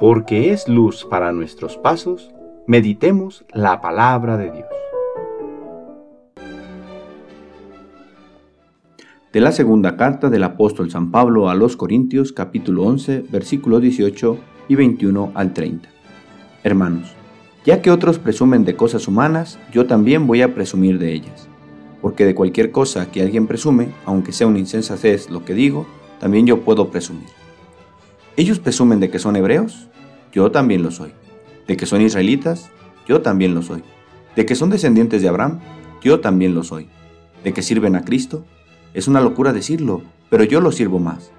porque es luz para nuestros pasos, meditemos la palabra de Dios. De la segunda carta del apóstol San Pablo a los Corintios capítulo 11 versículos 18 y 21 al 30. Hermanos, ya que otros presumen de cosas humanas, yo también voy a presumir de ellas. Porque de cualquier cosa que alguien presume, aunque sea una insensatez lo que digo, también yo puedo presumir. Ellos presumen de que son hebreos, yo también lo soy. De que son israelitas, yo también lo soy. De que son descendientes de Abraham, yo también lo soy. De que sirven a Cristo, es una locura decirlo, pero yo lo sirvo más.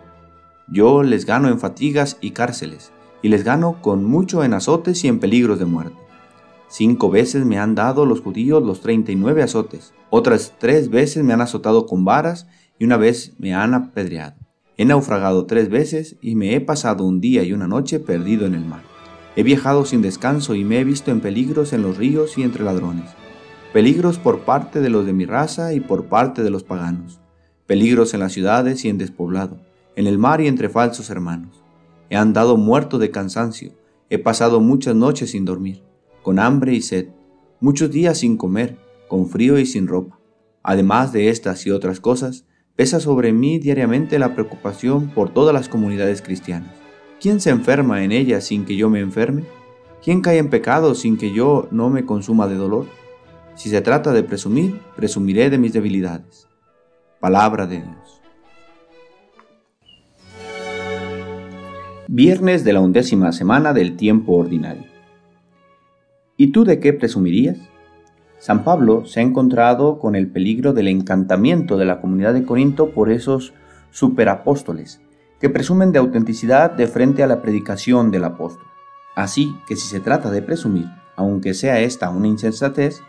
Yo les gano en fatigas y cárceles, y les gano con mucho en azotes y en peligros de muerte. Cinco veces me han dado los judíos los treinta y nueve azotes, otras tres veces me han azotado con varas y una vez me han apedreado. He naufragado tres veces y me he pasado un día y una noche perdido en el mar. He viajado sin descanso y me he visto en peligros en los ríos y entre ladrones. Peligros por parte de los de mi raza y por parte de los paganos. Peligros en las ciudades y en despoblado, en el mar y entre falsos hermanos. He andado muerto de cansancio, he pasado muchas noches sin dormir, con hambre y sed, muchos días sin comer, con frío y sin ropa. Además de estas y otras cosas, Pesa sobre mí diariamente la preocupación por todas las comunidades cristianas. ¿Quién se enferma en ellas sin que yo me enferme? ¿Quién cae en pecado sin que yo no me consuma de dolor? Si se trata de presumir, presumiré de mis debilidades. Palabra de Dios. Viernes de la undécima semana del tiempo ordinario. ¿Y tú de qué presumirías? San Pablo se ha encontrado con el peligro del encantamiento de la comunidad de Corinto por esos superapóstoles, que presumen de autenticidad de frente a la predicación del apóstol. Así que si se trata de presumir, aunque sea esta una insensatez,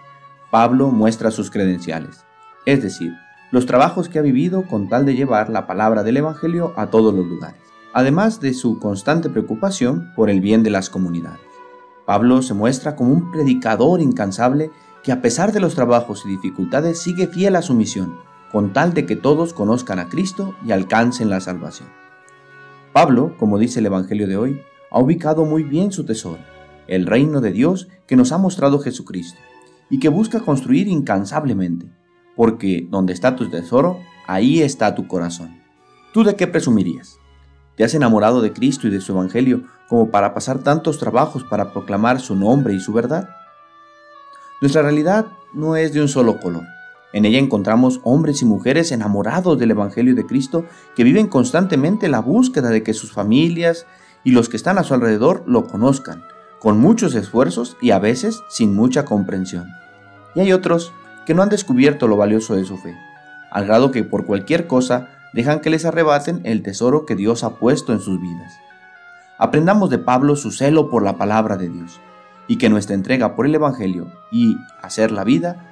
Pablo muestra sus credenciales, es decir, los trabajos que ha vivido con tal de llevar la palabra del Evangelio a todos los lugares, además de su constante preocupación por el bien de las comunidades. Pablo se muestra como un predicador incansable que a pesar de los trabajos y dificultades sigue fiel a su misión, con tal de que todos conozcan a Cristo y alcancen la salvación. Pablo, como dice el Evangelio de hoy, ha ubicado muy bien su tesoro, el reino de Dios que nos ha mostrado Jesucristo, y que busca construir incansablemente, porque donde está tu tesoro, ahí está tu corazón. ¿Tú de qué presumirías? ¿Te has enamorado de Cristo y de su Evangelio como para pasar tantos trabajos para proclamar su nombre y su verdad? Nuestra realidad no es de un solo color. En ella encontramos hombres y mujeres enamorados del Evangelio de Cristo que viven constantemente la búsqueda de que sus familias y los que están a su alrededor lo conozcan, con muchos esfuerzos y a veces sin mucha comprensión. Y hay otros que no han descubierto lo valioso de su fe, al grado que por cualquier cosa dejan que les arrebaten el tesoro que Dios ha puesto en sus vidas. Aprendamos de Pablo su celo por la palabra de Dios y que nuestra entrega por el Evangelio y hacer la vida